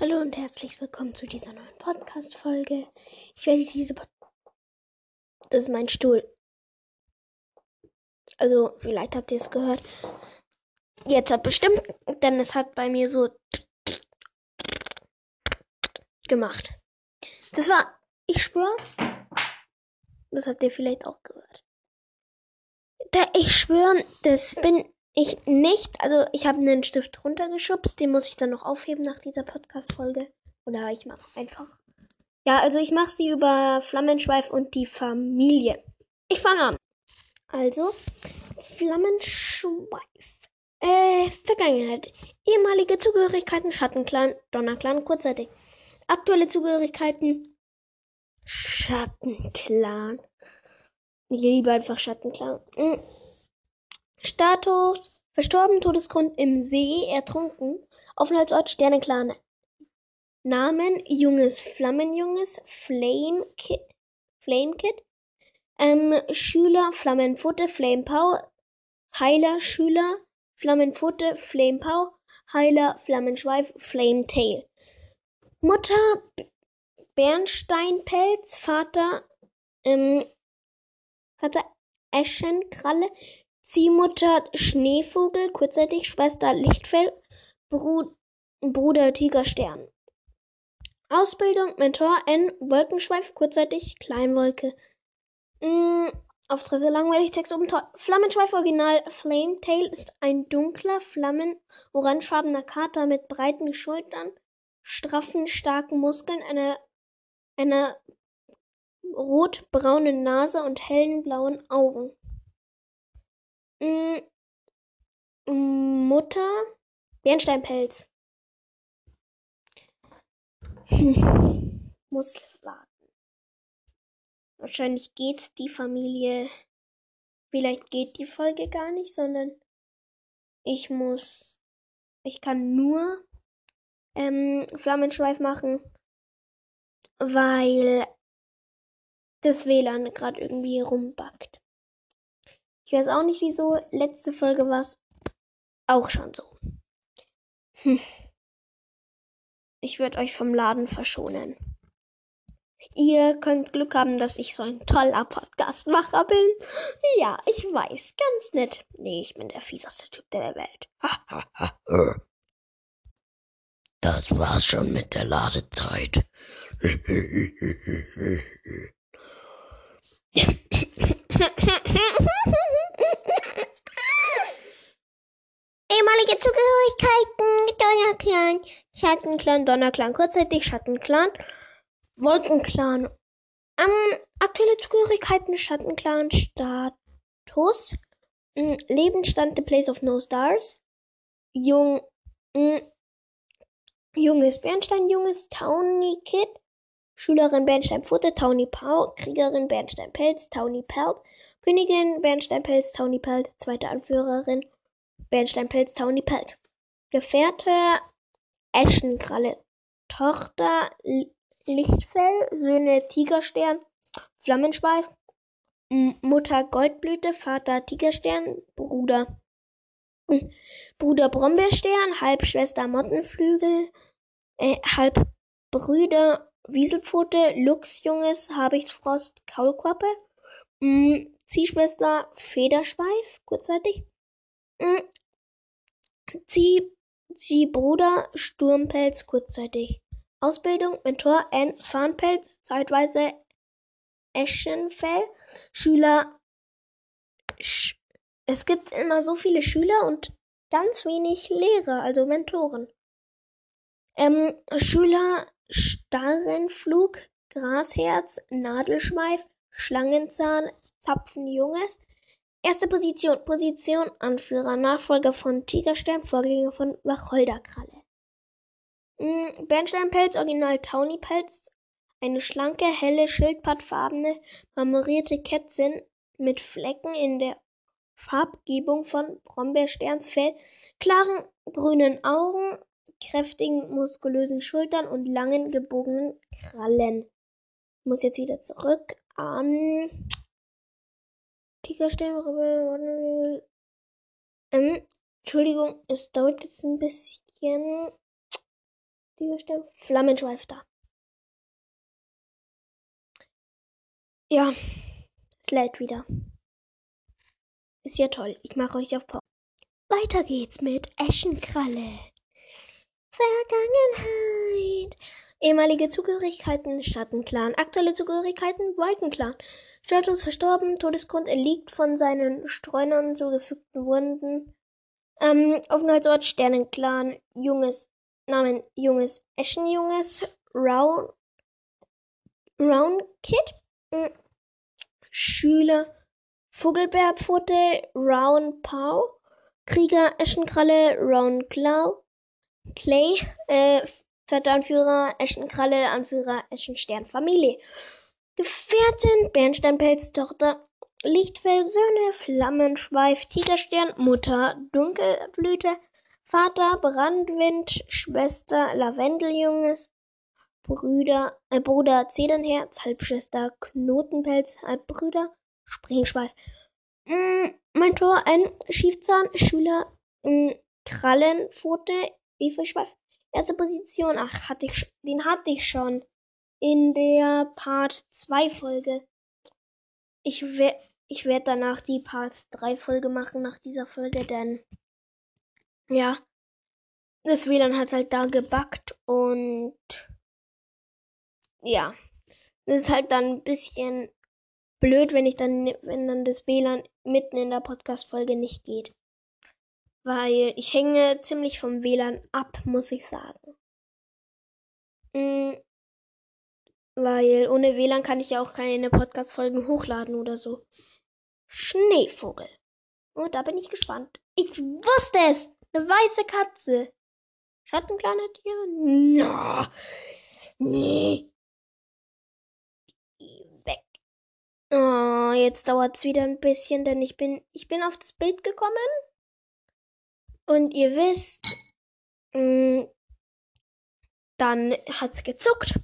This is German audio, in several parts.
Hallo und herzlich willkommen zu dieser neuen Podcast-Folge. Ich werde diese. Pod das ist mein Stuhl. Also, vielleicht habt ihr es gehört. Jetzt hat bestimmt, denn es hat bei mir so gemacht. Das war, ich schwöre, das habt ihr vielleicht auch gehört. Da ich schwöre, das bin ich nicht. Also ich habe einen Stift runtergeschubst, den muss ich dann noch aufheben nach dieser Podcast-Folge. Oder ich mache einfach. Ja, also ich mache sie über Flammenschweif und die Familie. Ich fange an. Also, Flammenschweif. Äh, Vergangenheit. Ehemalige Zugehörigkeiten Schattenclan, Donnerclan, kurzzeitig. Aktuelle Zugehörigkeiten Schattenclan. Ich liebe einfach Schattenclan. Mhm. Status: Verstorben, Todesgrund im See, ertrunken. Aufenthaltsort Sternenclan. Namen: Junges Flammenjunges, Flame Kid. Flame Kid. Ähm, Schüler: Flammenfutte, Flame Pow. Heiler: Schüler: Flammenfutte, Flame Pow. Heiler: Flammenschweif, Flame Tail. Mutter: Bernsteinpelz. Vater: ähm, Vater Eschenkralle. Ziehmutter Schneevogel, kurzzeitig Schwester Lichtfell, Bru Bruder Tigerstern. Ausbildung Mentor N Wolkenschweif, kurzzeitig Kleinwolke. Mm, Auftritte langweilig, Text oben toll. Flammenschweif Original Flametail ist ein dunkler, flammen-orangefarbener Kater mit breiten Schultern, straffen, starken Muskeln, einer, einer rot-braunen Nase und hellen blauen Augen. Mm, Mutter Bernsteinpelz. Muss warten. Wahrscheinlich geht's die Familie. Vielleicht geht die Folge gar nicht, sondern ich muss. Ich kann nur ähm, Flammenschweif machen, weil das WLAN gerade irgendwie rumbackt. Ich weiß auch nicht wieso. Letzte Folge war es auch schon so. Hm. Ich werde euch vom Laden verschonen. Ihr könnt Glück haben, dass ich so ein toller Podcastmacher bin. Ja, ich weiß, ganz nett. Nee, ich bin der fieseste Typ der Welt. Das war's schon mit der Ladezeit. Ehemalige Zugehörigkeiten, Donnerclan, Schattenclan, Donnerclan, kurzzeitig Schattenclan, Wolkenclan. Ähm, aktuelle Zugehörigkeiten, Schattenclan, Status, mh, Lebensstand, The Place of No Stars, Jung, mh, Junges Bernstein, Junges Towny Kid, Schülerin Bernstein Futte, Towny Pau, Kriegerin Bernstein Pelz, Towny Pelt, Königin Bernstein Pelz, Towny Pelt, zweite Anführerin Bernsteinpelz, Towny Pelt. Gefährte Eschenkralle. Tochter Lichtfell, Söhne Tigerstern, Flammenschweif, Mutter Goldblüte, Vater Tigerstern, Bruder Bruder Brombeerstern, Halbschwester Mottenflügel, äh, Halbbrüder Wieselpfote, Luchsjunges, Habichtfrost, Kaulquappe, Ziehschwester Federschweif, kurzzeitig, Zieh, Ziehbruder Sturmpelz kurzzeitig. Ausbildung Mentor N. Farnpelz, zeitweise Eschenfell. Schüler. Sch es gibt immer so viele Schüler und ganz wenig Lehrer, also Mentoren. Ähm, Schüler Starrenflug, Grasherz, Nadelschweif, Schlangenzahn, Zapfenjunges, Erste Position, Position, Anführer, Nachfolger von Tigerstern, Vorgänger von Wacholderkralle. Mhm, Bernsteinpelz, Original Tawny-Pelz, eine schlanke, helle, schildpattfarbene, marmorierte Kätzin mit Flecken in der Farbgebung von Brombeersterns Fell, klaren grünen Augen, kräftigen, muskulösen Schultern und langen, gebogenen Krallen. Ich muss jetzt wieder zurück an Tigerstern, ähm, Entschuldigung, es dauert jetzt ein bisschen. Flammenschweif da. Ja, es lädt wieder. Ist ja toll. Ich mache euch auf Pause. Weiter geht's mit Eschenkralle. Vergangenheit. Ehemalige Zugehörigkeiten Schattenclan. Aktuelle Zugehörigkeiten Wolkenclan. Status verstorben. Todesgrund erliegt von seinen Streunern zugefügten Wunden. Ähm, Aufenthaltsort Sternenclan. Junges Namen Junges Eschenjunges. Round, Round Kid. Mhm. Schüler Vogelbeerpfote Round Pau. Krieger Eschenkralle Round Claw. Clay, äh, zweiter Anführer, Eschenkralle, Anführer, Eschenstern, Familie. Gefährtin, Bernsteinpelz, Tochter, Lichtfell, Söhne, Flammenschweif, Tigerstern, Mutter, Dunkelblüte, Vater, Brandwind, Schwester, Lavendeljunges, Brüder, äh, Bruder, Zedernherz, Halbschwester, Knotenpelz, Halbbrüder, Springschweif. Mm, Mentor, ein Schiefzahn, Schüler, mm, Krallenpfote, Evelschweif. Erste Position, ach, hatte ich, den hatte ich schon in der Part 2 Folge. Ich werde ich werd danach die Part 3 Folge machen, nach dieser Folge, denn ja, das WLAN hat halt da gebackt und ja, das ist halt dann ein bisschen blöd, wenn ich dann, wenn dann das WLAN mitten in der Podcast-Folge nicht geht. Weil ich hänge ziemlich vom WLAN ab, muss ich sagen. Mhm. Weil ohne WLAN kann ich ja auch keine Podcast-Folgen hochladen oder so. Schneevogel. Oh, da bin ich gespannt. Ich wusste es! Eine weiße Katze. Schattenkleiner Tier? No. Nee. Weg. Oh, jetzt dauert's wieder ein bisschen, denn ich bin, ich bin auf das Bild gekommen. Und ihr wisst, mh, mm, dann hat's gezuckt.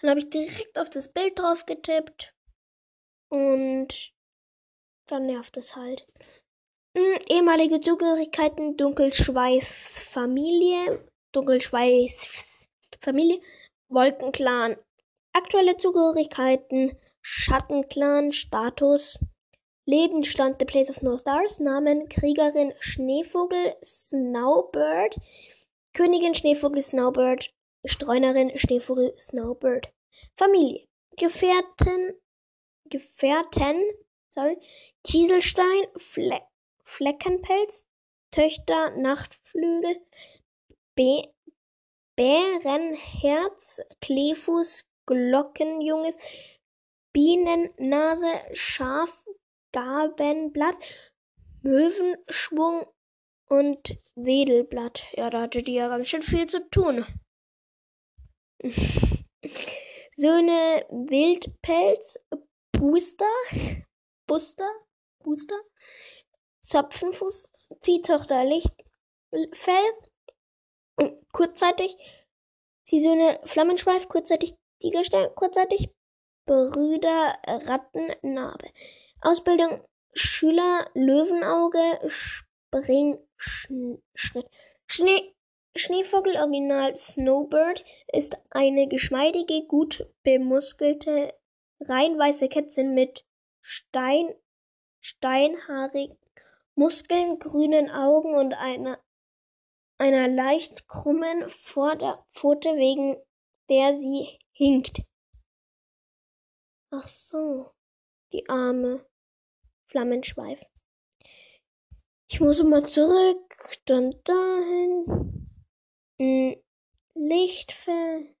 Dann habe ich direkt auf das Bild drauf getippt. Und dann nervt es halt. Hm, ehemalige Zugehörigkeiten Dunkelschweiß Familie, Dunkelschweiß Familie, Wolkenclan. Aktuelle Zugehörigkeiten Schattenclan, Status, Lebensstand The Place of No Stars, Namen Kriegerin Schneevogel Snowbird, Königin Schneevogel Snowbird, Streunerin Schneevogel Snowbird. Familie Gefährten, Gefährten, sorry, Kieselstein, Fleck. Fleckenpelz, Töchter Nachtflügel, Be Bärenherz, Kleefuß, Glockenjunges, Bienennase, Schafgabenblatt, Möwenschwung und Wedelblatt. Ja, da hatte die ja ganz schön viel zu tun. Söhne Wildpelz, Booster, Buster, Booster, Zapfenfuß, Ziehtochter Lichtfell, kurzzeitig Ziehsöhne Flammenschweif, kurzzeitig Tigerstern, kurzzeitig Brüder Rattennarbe. Ausbildung Schüler Löwenauge, Springschritt. Schnee, Schneevogel Original Snowbird ist eine geschmeidige, gut bemuskelte, rein weiße Kätzin mit Stein, steinhaarig Muskeln, grünen Augen und einer, einer leicht krummen Vorderpfote, wegen der sie hinkt. Ach so, die arme Flammenschweif. Ich muss mal zurück, dann dahin. Hm, Lichtfell.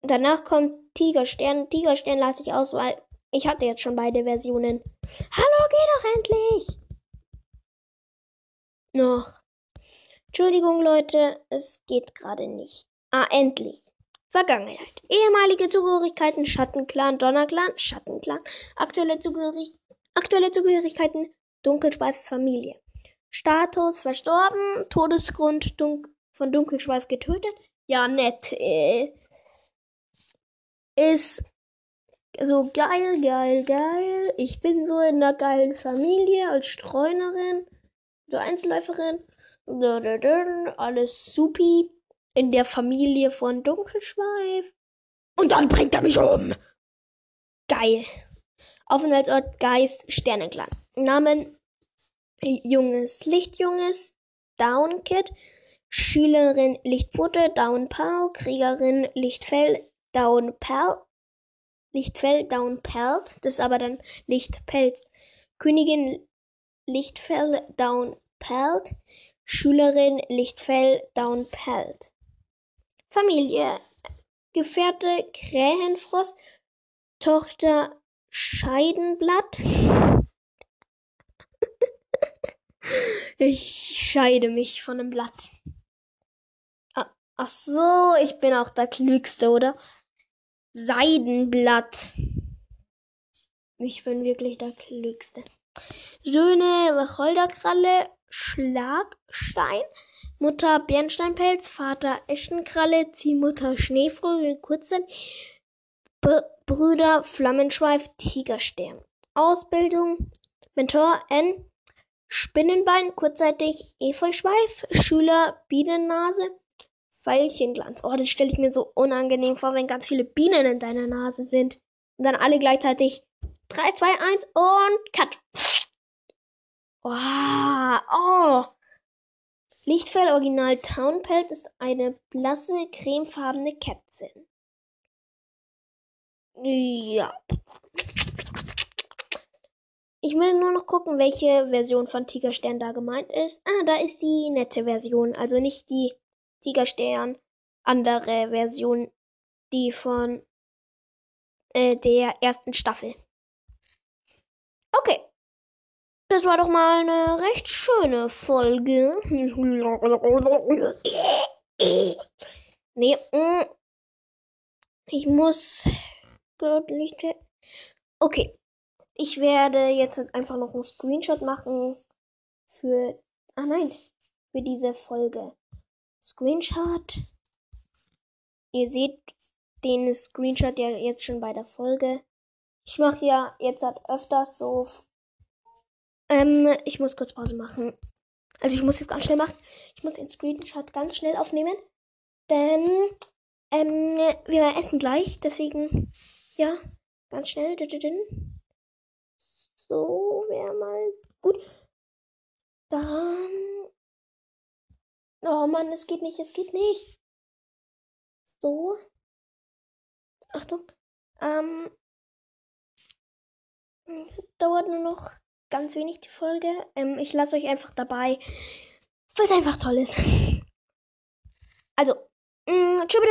Danach kommt Tigerstern. Tigerstern lasse ich aus, weil ich hatte jetzt schon beide Versionen. Hallo, geh doch endlich! Noch. Entschuldigung, Leute, es geht gerade nicht. Ah, endlich. Vergangenheit. Ehemalige Zugehörigkeiten Schattenclan, Donnerclan, Schattenclan. Aktuelle, Zugehörig aktuelle Zugehörigkeiten Dunkelschweifs Familie. Status verstorben, Todesgrund Dun von Dunkelschweif getötet. Ja, nett. Äh, ist so geil, geil, geil. Ich bin so in einer geilen Familie als Streunerin, so Einzelläuferin. Alles supi. In der Familie von Dunkelschweif. Und dann bringt er mich um. Geil. Aufenthaltsort Geist Sternenklang. Namen Junges Lichtjunges Downkit. Schülerin Lichtpfote Downpau. Kriegerin Lichtfell Downperl. Lichtfell Downperl. Das ist aber dann Lichtpelz. Königin Lichtfell Downperlt. Schülerin Lichtfell Downperlt. Familie Gefährte Krähenfrost. Tochter Scheidenblatt. Ich scheide mich von dem Blatt. Ah, ach so, ich bin auch der Klügste, oder? Seidenblatt. Ich bin wirklich der Klügste. Söhne Wacholderkralle, Schlagstein, Mutter Bernsteinpelz, Vater Eschenkralle, Ziehmutter Schneevogel, Kurzen, B Brüder Flammenschweif, Tigerstern. Ausbildung Mentor N. Spinnenbein, kurzzeitig Efeuschweif, Schüler Bienennase, Veilchenglanz. Oh, das stelle ich mir so unangenehm vor, wenn ganz viele Bienen in deiner Nase sind. Und dann alle gleichzeitig 3, 2, 1 und Cut. Oh, oh. Lichtfell Original Townpelt ist eine blasse, cremefarbene Kätzin. Ja. Ich will nur noch gucken, welche Version von Tigerstern da gemeint ist. Ah, da ist die nette Version, also nicht die Tigerstern, andere Version, die von äh, der ersten Staffel. Okay. Das war doch mal eine recht schöne Folge. nee, mm. ich muss nicht. Okay. Ich werde jetzt einfach noch einen Screenshot machen für. Ah nein, für diese Folge. Screenshot. Ihr seht den Screenshot ja jetzt schon bei der Folge. Ich mache ja jetzt halt öfters so. Ähm, ich muss kurz Pause machen. Also ich muss jetzt ganz schnell machen. Ich muss den Screenshot ganz schnell aufnehmen. Denn ähm, wir essen gleich. Deswegen, ja, ganz schnell. So wäre mal gut. Dann. Oh Mann, es geht nicht, es geht nicht. So. Achtung. Ähm. Dauert nur noch ganz wenig die Folge. Ähm, ich lasse euch einfach dabei, weil es einfach toll ist. Also, mh, tschüss.